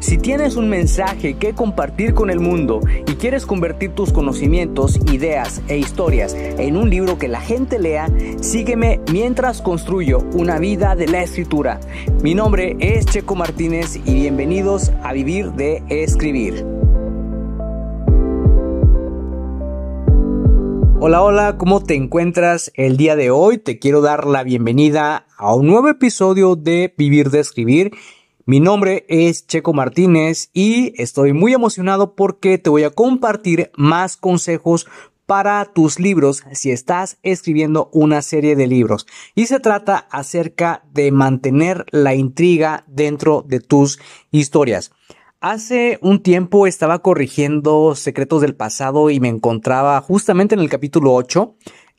Si tienes un mensaje que compartir con el mundo y quieres convertir tus conocimientos, ideas e historias en un libro que la gente lea, sígueme mientras construyo una vida de la escritura. Mi nombre es Checo Martínez y bienvenidos a Vivir de Escribir. Hola, hola, ¿cómo te encuentras el día de hoy? Te quiero dar la bienvenida a un nuevo episodio de Vivir de Escribir mi nombre es Checo Martínez y estoy muy emocionado porque te voy a compartir más consejos para tus libros si estás escribiendo una serie de libros. Y se trata acerca de mantener la intriga dentro de tus historias. Hace un tiempo estaba corrigiendo Secretos del Pasado y me encontraba justamente en el capítulo 8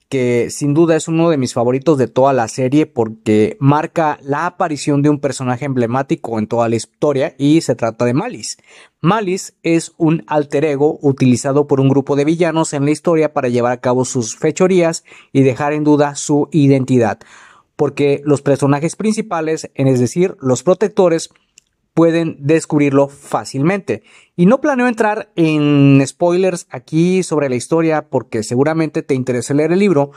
que sin duda es uno de mis favoritos de toda la serie porque marca la aparición de un personaje emblemático en toda la historia y se trata de Malice. Malice es un alter ego utilizado por un grupo de villanos en la historia para llevar a cabo sus fechorías y dejar en duda su identidad. Porque los personajes principales, es decir, los protectores, pueden descubrirlo fácilmente. Y no planeo entrar en spoilers aquí sobre la historia porque seguramente te interesa leer el libro,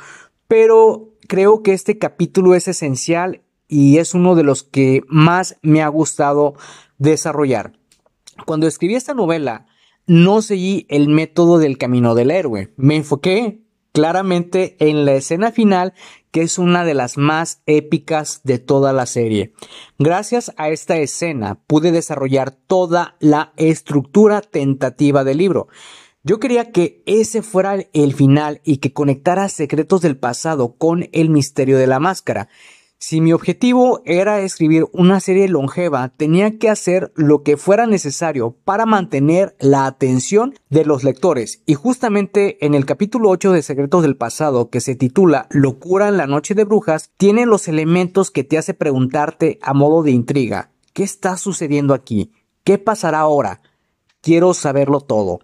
pero creo que este capítulo es esencial y es uno de los que más me ha gustado desarrollar. Cuando escribí esta novela, no seguí el método del camino del héroe. Me enfoqué claramente en la escena final que es una de las más épicas de toda la serie. Gracias a esta escena pude desarrollar toda la estructura tentativa del libro. Yo quería que ese fuera el final y que conectara secretos del pasado con el misterio de la máscara. Si mi objetivo era escribir una serie longeva, tenía que hacer lo que fuera necesario para mantener la atención de los lectores. Y justamente en el capítulo 8 de Secretos del Pasado, que se titula Locura en la Noche de Brujas, tiene los elementos que te hace preguntarte a modo de intriga, ¿qué está sucediendo aquí? ¿Qué pasará ahora? Quiero saberlo todo.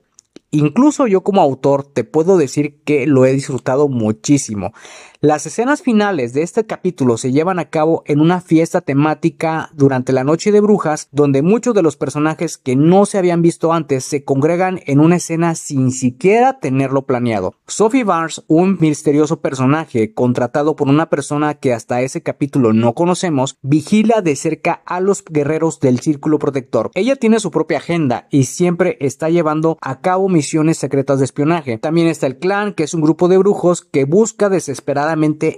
Incluso yo como autor te puedo decir que lo he disfrutado muchísimo. Las escenas finales de este capítulo se llevan a cabo en una fiesta temática durante la noche de brujas donde muchos de los personajes que no se habían visto antes se congregan en una escena sin siquiera tenerlo planeado. Sophie Barnes, un misterioso personaje contratado por una persona que hasta ese capítulo no conocemos, vigila de cerca a los guerreros del círculo protector. Ella tiene su propia agenda y siempre está llevando a cabo misiones secretas de espionaje. También está el clan, que es un grupo de brujos que busca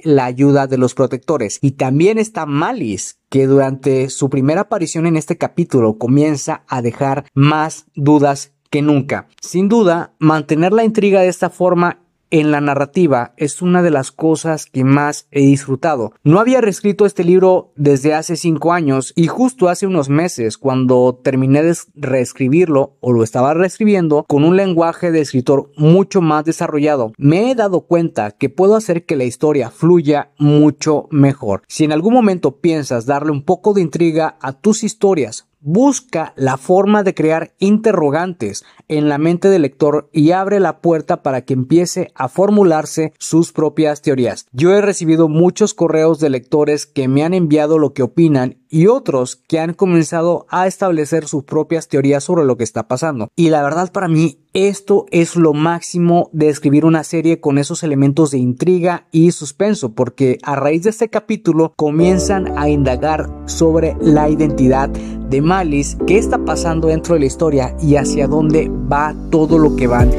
la ayuda de los protectores. Y también está Malice, que durante su primera aparición en este capítulo comienza a dejar más dudas que nunca. Sin duda, mantener la intriga de esta forma en la narrativa es una de las cosas que más he disfrutado. No había reescrito este libro desde hace cinco años y justo hace unos meses cuando terminé de reescribirlo o lo estaba reescribiendo con un lenguaje de escritor mucho más desarrollado, me he dado cuenta que puedo hacer que la historia fluya mucho mejor. Si en algún momento piensas darle un poco de intriga a tus historias, busca la forma de crear interrogantes en la mente del lector y abre la puerta para que empiece a formularse sus propias teorías. Yo he recibido muchos correos de lectores que me han enviado lo que opinan y otros que han comenzado a establecer sus propias teorías sobre lo que está pasando. Y la verdad para mí esto es lo máximo de escribir una serie con esos elementos de intriga y suspenso, porque a raíz de este capítulo comienzan a indagar sobre la identidad de Malice, qué está pasando dentro de la historia y hacia dónde va todo lo que van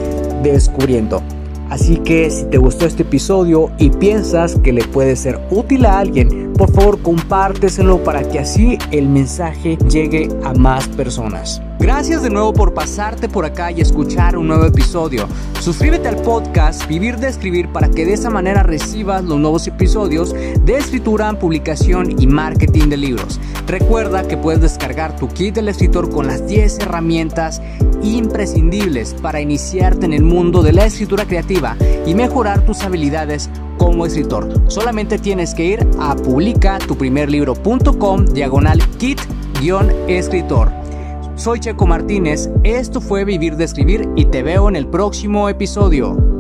descubriendo. Así que si te gustó este episodio y piensas que le puede ser útil a alguien, por favor compárteselo para que así el mensaje llegue a más personas. Gracias de nuevo por pasarte por acá y escuchar un nuevo episodio. Suscríbete al podcast Vivir de Escribir para que de esa manera recibas los nuevos episodios de escritura, publicación y marketing de libros. Recuerda que puedes descargar tu kit del escritor con las 10 herramientas imprescindibles para iniciarte en el mundo de la escritura creativa y mejorar tus habilidades como escritor. Solamente tienes que ir a publicatuprimerlibro.com diagonal kit-escritor. Soy Checo Martínez, esto fue Vivir de Escribir y te veo en el próximo episodio.